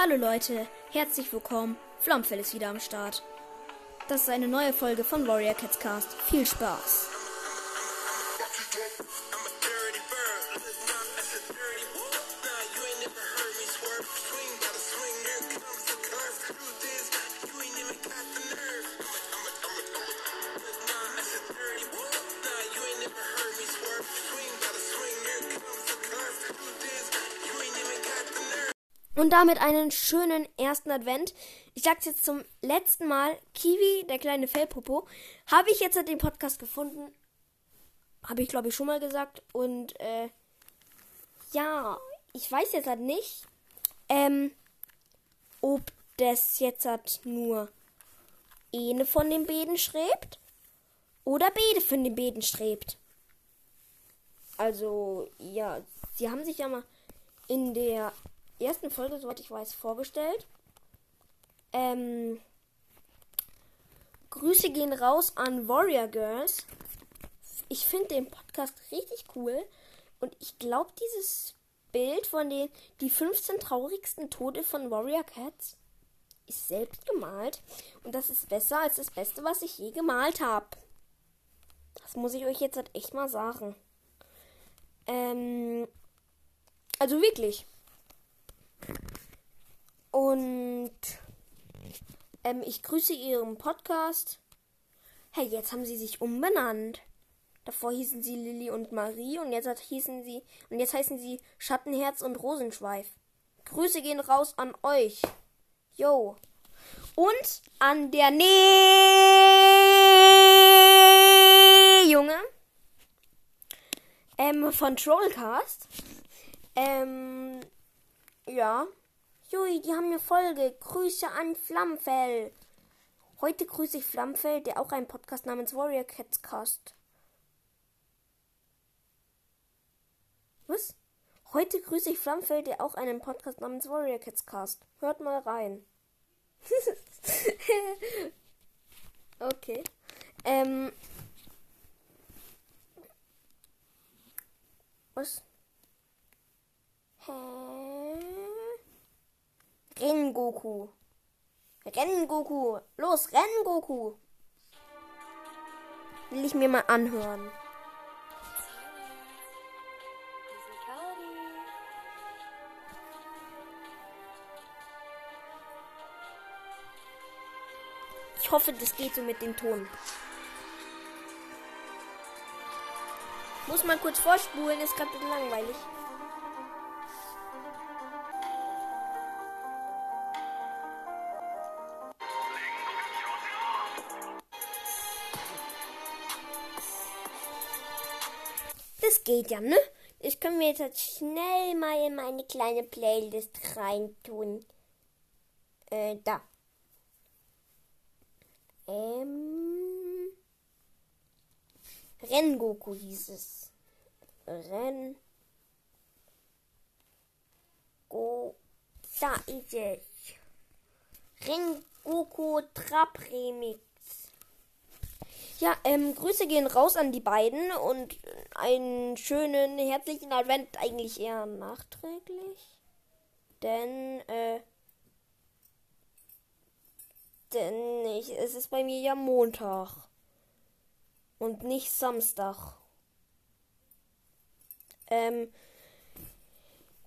Hallo Leute, herzlich willkommen. Flammfell ist wieder am Start. Das ist eine neue Folge von Warrior Cats Cast. Viel Spaß. Und damit einen schönen ersten Advent. Ich sag's jetzt zum letzten Mal. Kiwi, der kleine Fellpopo, habe ich jetzt den Podcast gefunden. Habe ich, glaube ich, schon mal gesagt. Und äh, ja, ich weiß jetzt halt nicht, ähm, ob das jetzt halt nur eine von den Bäden strebt oder beide von den Bäden strebt. Also, ja, sie haben sich ja mal in der ersten Folge, soweit ich weiß, vorgestellt. Ähm, Grüße gehen raus an Warrior Girls. Ich finde den Podcast richtig cool. Und ich glaube, dieses Bild von den die 15 traurigsten Tode von Warrior Cats ist selbst gemalt. Und das ist besser als das Beste, was ich je gemalt habe. Das muss ich euch jetzt halt echt mal sagen. Ähm, also wirklich. Und ähm, ich grüße Ihren Podcast. Hey, jetzt haben sie sich umbenannt. Davor hießen sie Lilly und Marie und jetzt hießen sie und jetzt heißen sie Schattenherz und Rosenschweif. Grüße gehen raus an euch. Yo. Und an der Nee Junge. Ähm, von Trollcast. Ähm, ja. Jui, die haben eine Folge. Grüße an Flammfell. Heute grüße ich Flammfell, der auch einen Podcast namens Warrior Cats Cast. Was? Heute grüße ich Flammfell, der auch einen Podcast namens Warrior Cats Cast. Hört mal rein. okay. Ähm. Was? Hä? Rengoku. Rengoku. Los, Rengoku. Will ich mir mal anhören. Ich hoffe, das geht so mit dem Ton. Muss mal kurz vorspulen, ist gerade langweilig. Das geht ja, ne? Ich kann mir jetzt schnell mal in meine kleine Playlist reintun. Äh, da. Ähm. Rengoku hieß es. Ren. Go. Da ist es. Rengoku Trap Remix. Ja, ähm, Grüße gehen raus an die beiden und einen schönen herzlichen Advent eigentlich eher nachträglich. Denn, äh, denn ich, es ist bei mir ja Montag und nicht Samstag. Ähm,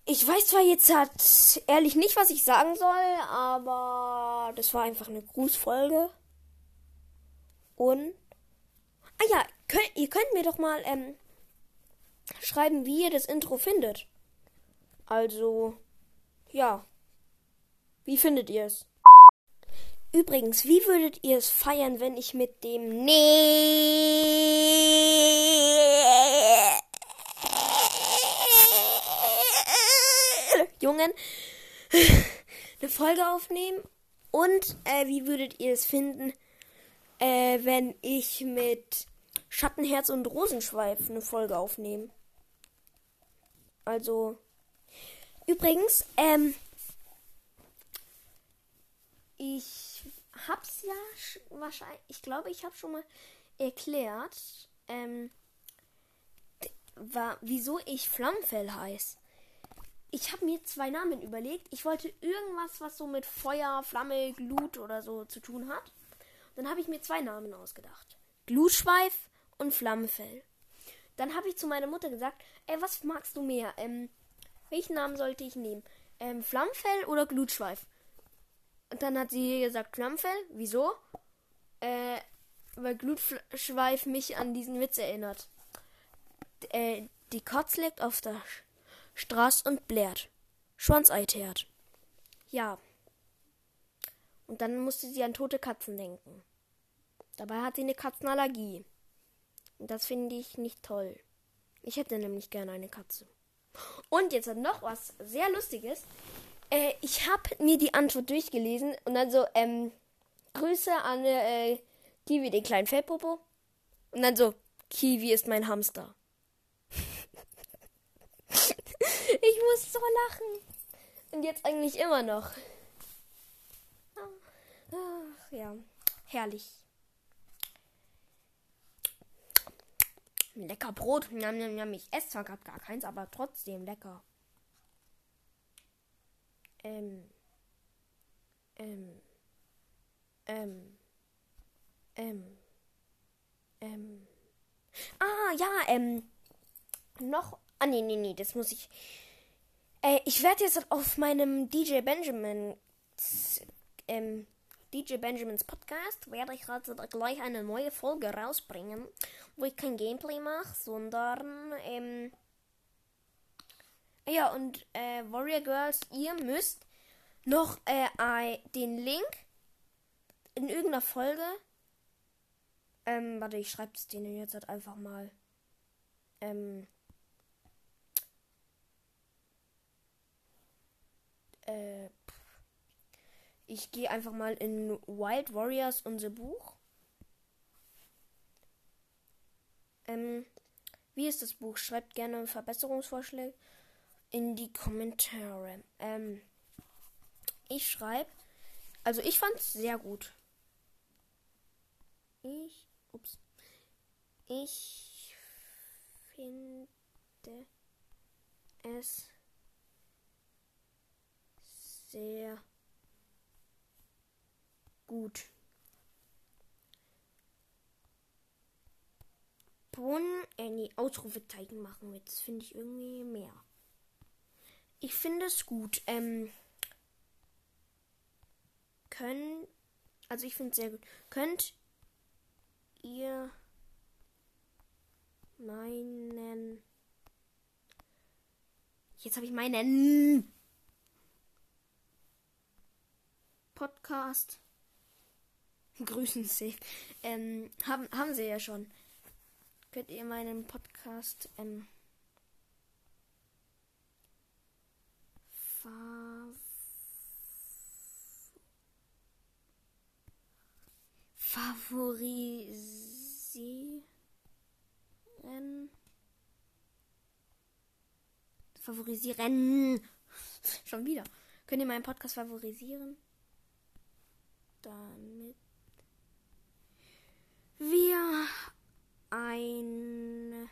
ich weiß zwar jetzt halt ehrlich nicht, was ich sagen soll, aber das war einfach eine Grußfolge. Und Ah ja, könnt, ihr könnt mir doch mal ähm, schreiben, wie ihr das Intro findet. Also, ja. Wie findet ihr es? Übrigens, wie würdet ihr es feiern, wenn ich mit dem Nee Jungen eine Folge aufnehmen? Und äh, wie würdet ihr es finden, äh, wenn ich mit Schattenherz und Rosenschweif eine Folge aufnehme. Also, übrigens, ähm, ich hab's ja wahrscheinlich, ich glaube, ich habe schon mal erklärt, ähm, war, wieso ich Flammenfell heiß. ich habe mir zwei Namen überlegt. Ich wollte irgendwas, was so mit Feuer, Flamme, Glut oder so zu tun hat. Dann habe ich mir zwei Namen ausgedacht. Glutschweif und Flammenfell. Dann habe ich zu meiner Mutter gesagt, ey, was magst du mehr? Ähm, welchen Namen sollte ich nehmen? Ähm, Flammenfell oder Glutschweif? Und dann hat sie gesagt, Flammenfell. Wieso? Äh, weil Glutschweif mich an diesen Witz erinnert. Äh, die Katz liegt auf der Straße und blärt. Schwanzei teert. Ja. Und dann musste sie an tote Katzen denken. Dabei hat sie eine Katzenallergie. Das finde ich nicht toll. Ich hätte nämlich gerne eine Katze. Und jetzt noch was sehr Lustiges. Äh, ich habe mir die Antwort durchgelesen und dann so, ähm, Grüße an äh, Kiwi, den kleinen Feldpopo. Und dann so, Kiwi ist mein Hamster. ich muss so lachen. Und jetzt eigentlich immer noch. Ach, ja, herrlich. Lecker Brot. Njam, njam, njam. Ich esse zwar gar keins, aber trotzdem lecker. Ähm. Ähm. Ähm. Ähm. Ähm. Ah, ja, ähm. Noch. Ah, nee, nee, nee, das muss ich. Äh, ich werde jetzt auf meinem DJ Benjamin. Ähm, DJ Benjamins Podcast werde ich also gleich eine neue Folge rausbringen, wo ich kein Gameplay mache, sondern ähm, ja und äh, Warrior Girls, ihr müsst noch äh, den Link in irgendeiner Folge. Ähm, warte, ich schreibe es denen jetzt halt einfach mal. Ähm, äh, ich gehe einfach mal in Wild Warriors, unser Buch. Ähm, wie ist das Buch? Schreibt gerne Verbesserungsvorschläge in die Kommentare. Ähm, ich schreibe, also ich fand es sehr gut. Ich, ups, ich finde es sehr gut. Bon, äh, nee, Ausrufezeichen machen wir. Das finde ich irgendwie mehr. Ich finde es gut. Ähm, können, also ich finde es sehr gut. Könnt ihr meinen, jetzt habe ich meinen Podcast grüßen Sie. Ähm, haben, haben sie ja schon. Könnt ihr meinen Podcast ähm, favorisieren? Favorisieren. Schon wieder. Könnt ihr meinen Podcast favorisieren? Damit wir eine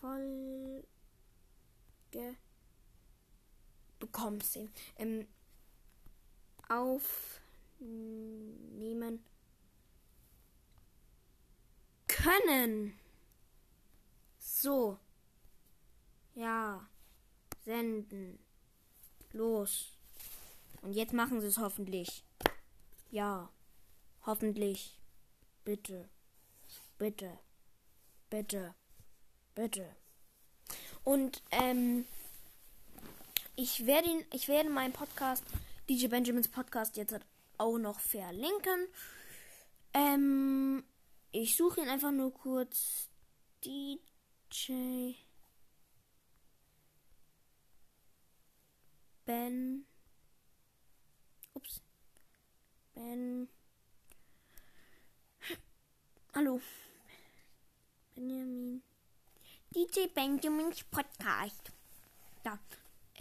Folge bekommst, ähm, aufnehmen können. So. Ja. Senden. Los. Und jetzt machen sie es hoffentlich. Ja. Hoffentlich. Bitte. Bitte. Bitte. Bitte. Und ähm, ich werde ihn, ich werde meinen Podcast, DJ Benjamins Podcast, jetzt auch noch verlinken. Ähm, ich suche ihn einfach nur kurz. DJ Ben. Ups. Ben. Hallo. Benjamin. DJ Benjamins Podcast. Da.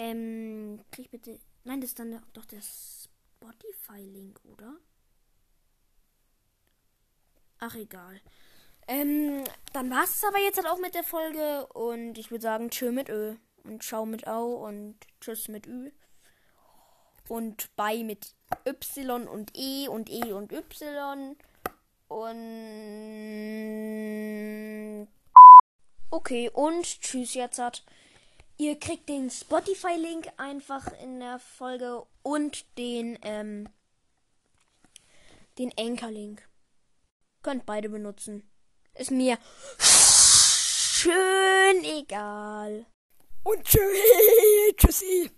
Ähm, krieg bitte. Nein, das ist dann doch der Spotify-Link, oder? Ach, egal. Ähm, dann war es aber jetzt halt auch mit der Folge und ich würde sagen, tschö mit Ö und schau mit Au und tschüss mit Ü und bei mit Y und E und E und Y und okay und tschüss jetzt hat. Ihr kriegt den Spotify-Link einfach in der Folge und den ähm, den Anchor-Link. Könnt beide benutzen. Ist mir schön egal. Und tschüssi.